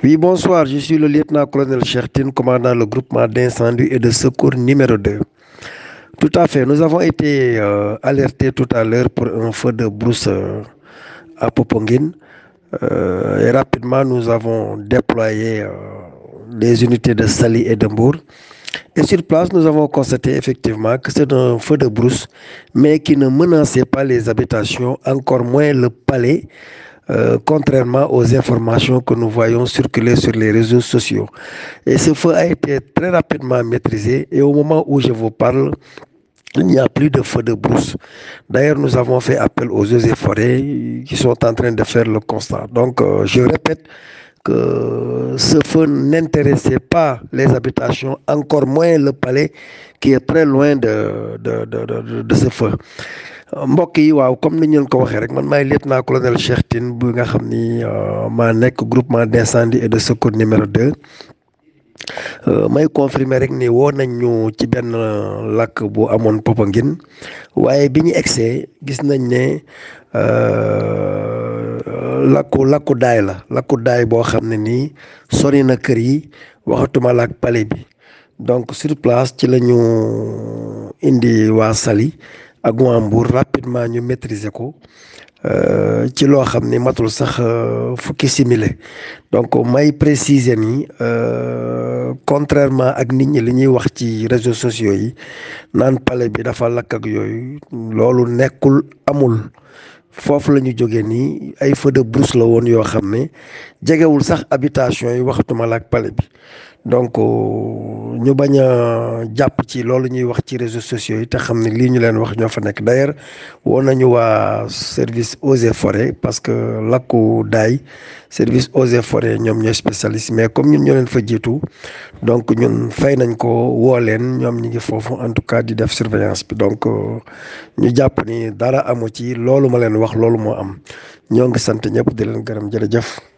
Oui, bonsoir, je suis le lieutenant-colonel Chertin, commandant le groupement d'incendie et de secours numéro 2. Tout à fait, nous avons été euh, alertés tout à l'heure pour un feu de brousse euh, à Popongine. Euh, et rapidement, nous avons déployé les unités de Sali et de Mbour. Et sur place, nous avons constaté effectivement que c'est un feu de brousse, mais qui ne menaçait pas les habitations, encore moins le palais, euh, contrairement aux informations que nous voyons circuler sur les réseaux sociaux. Et ce feu a été très rapidement maîtrisé et au moment où je vous parle, il n'y a plus de feu de brousse. D'ailleurs, nous avons fait appel aux eaux et forêts qui sont en train de faire le constat. Donc, euh, je répète, que ce feu n'intéressait pas les habitations, encore moins le palais qui est très loin de de de ce feu. Mbokk yi waaw comme ni ñu ko waxee rek man maay lieutenant colonel Cheikh Tine bu nga xam ni maa nekk groupement d'incendie et de secours numéro 2 may confirmer rek ni woo nañ ñu ci benn lakk bu amoon Popenguine. Waaye bi ñu egsee gis nañ ne lakku lakku daay la. Lakku daay boo xam ne nii sori na kër yi waxatuma la ak palais bi. Donc sur place ci la ñu indi waa Saly ak waa Mbour rapidement ñu maîtriser ko ci loo xam ni matul sax fukki simile donc may préciser ni contrairement ak nit ñi li ñuy wax ci réseaux sociaux yi naan palais bi dafa lakk ak yooyu loolu nekkul amul. Foofu la ñu jógee nii. Ay feu de la woon yoo xam ne jegewul sax habitation yi waxtuma la ak palais bi. Donc ñu bañ a jàpp ci loolu ñuy wax ci réseaux sociaux yi te xam ne lii ñu leen wax ñoo fa nekk. D'ailleurs woo nañu waa service eaux et forêts parce que lakku daay service eaux et forêts ñoom ñooy spécialiste. Mais comme ñun ñoo leen fa jiitu donc ñun fay nañ ko woo leen ñoom ñi ngi foofu en tout cas di def surveillance bi. Donc ñu jàpp ni dara amu ci loolu ma leen wax loolu moo am ñoo ngi sant ñëpp di leen gërëm jërëjëf.